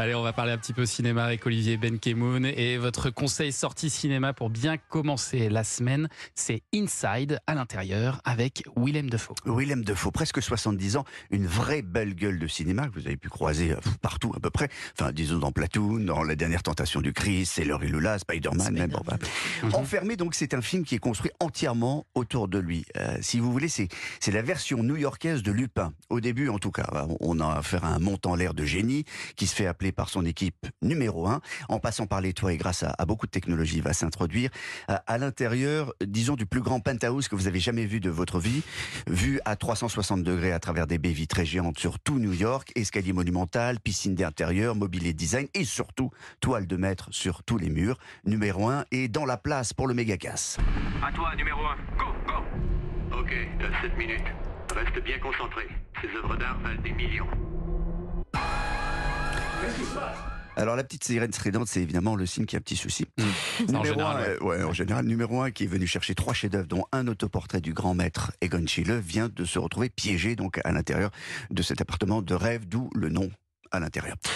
Allez, on va parler un petit peu cinéma avec Olivier Benkemoun et votre conseil sortie cinéma pour bien commencer la semaine, c'est Inside à l'intérieur avec Willem Defoe. Willem Defoe, presque 70 ans, une vraie belle gueule de cinéma que vous avez pu croiser euh, partout à peu près. Enfin, disons dans Platoon, dans La dernière tentation du Christ, C'est l'heure et Lula, Spider-Man, même. Bon, bah. Enfermé, donc, c'est un film qui est construit entièrement autour de lui. Euh, si vous voulez, c'est c'est la version new-yorkaise de Lupin. Au début, en tout cas, on a affaire à un montant l'air de génie qui se fait appeler par son équipe numéro un, en passant par les toits et grâce à, beaucoup de technologies, va s'introduire à, l'intérieur, disons, du plus grand penthouse que vous avez jamais vu de votre vie, vu à 360 degrés à travers des baies vitrées géantes sur tout New York, escalier monumental, piscine d'intérieur, mobilier design et surtout toile de maître sur tous les murs. Numéro un et dans la place pour le méga casse. À toi, numéro un. Go, go Ok, 7 minutes. Reste bien concentré. Ces œuvres d'art valent des millions. Alors la petite sirène stridente, c'est évidemment le signe qui a un petit souci. Mmh. en général, ouais. en général, numéro un qui est venu chercher trois chefs-d'œuvre, dont un autoportrait du grand maître Egon Schiele, vient de se retrouver piégé donc à l'intérieur de cet appartement de rêve, d'où le nom à l'intérieur.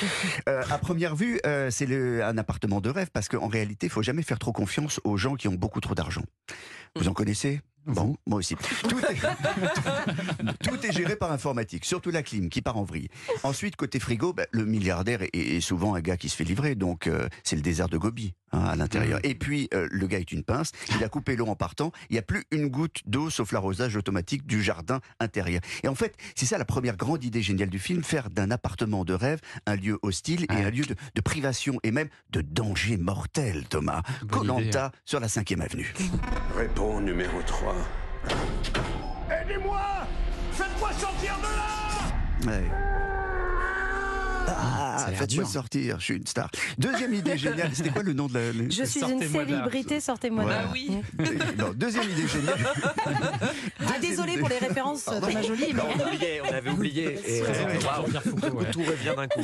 Euh, à première vue, euh, c'est un appartement de rêve parce qu'en réalité, il faut jamais faire trop confiance aux gens qui ont beaucoup trop d'argent. Vous en connaissez? Bon, moi aussi. Tout est, géré par informatique, surtout la clim qui part en vrille. Ensuite, côté frigo, bah, le milliardaire est, souvent un gars qui se fait livrer, donc euh, c'est le désert de Gobi hein, à l'intérieur. Mmh. Et puis, euh, le gars est une pince, il a coupé l'eau en partant, il n'y a plus une goutte d'eau sauf l'arrosage automatique du jardin intérieur. Et en fait, c'est ça la première grande idée géniale du film, faire d'un appartement de rêve un lieu hostile et un lieu de, privation et même de danger mortel, Thomas. Colanta sur la 5 avenue. Réponds numéro 3. Aidez-moi Faites-moi sortir de là ah, faites-moi sortir, je suis une star. Deuxième idée géniale, c'était quoi le nom de la... Je suis une célébrité, sortez-moi là. Ah oui. Non, deuxième idée géniale. Ah, désolé pour les références de ma jolie. Mais... on, oublié, on avait oublié. Et, euh, Tout revient d'un coup.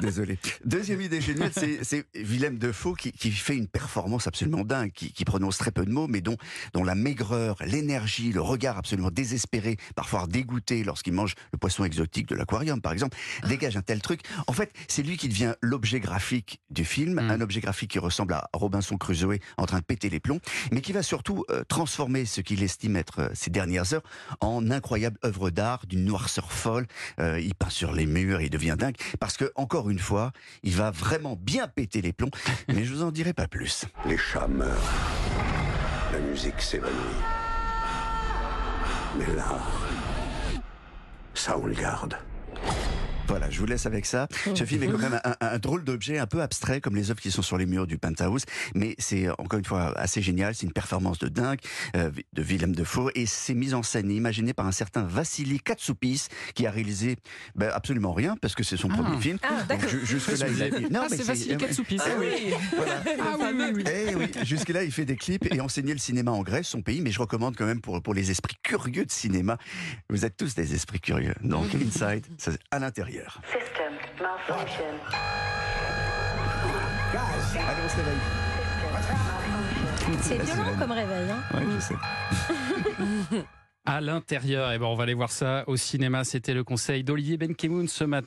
Désolé. Deuxième idée géniale, c'est Willem Defoe qui, qui, fait une performance absolument dingue, qui, qui, prononce très peu de mots, mais dont, dont la maigreur, l'énergie, le regard absolument désespéré, parfois dégoûté lorsqu'il mange le poisson exotique de l'aquarium, par exemple, dégage un tel truc. En fait, c'est lui qui devient l'objet graphique du film, hmm. un objet graphique qui ressemble à Robinson Crusoe en train de péter les plombs, mais qui va surtout euh, transformer ce qu'il estime être euh, dernières heures en incroyable œuvre d'art d'une noirceur folle. Euh, il peint sur les murs, il devient dingue parce que encore une fois, il va vraiment bien péter les plombs. mais je vous en dirai pas plus. Les chats meurent, la musique s'évanouit, mais là, ça on le garde. Voilà, je vous laisse avec ça. Ce film est quand même un, drôle d'objet, un peu abstrait, comme les œuvres qui sont sur les murs du penthouse, mais c'est encore une fois assez génial. C'est une performance de dingue euh, de Willem Defoe et c'est mis en scène et imaginé par un certain Vassili Katsoupis qui a réalisé ben, absolument rien parce que c'est son premier ah. film. Ah, jusque là, il a... non, ah, c'est Vassili Katsoupis. Ah oui. Voilà. Ah oui, eh oui. Jusque là, il fait des clips et enseignait le cinéma en Grèce, son pays. Mais je recommande quand même pour pour les esprits curieux de cinéma. Vous êtes tous des esprits curieux. Donc Inside, c'est à l'intérieur. System malfunction. Allez, on se réveille. C'est violent comme réveil. Hein oui, je sais. à l'intérieur. Et eh ben, on va aller voir ça au cinéma. C'était le conseil d'Olivier Benkemoun ce matin.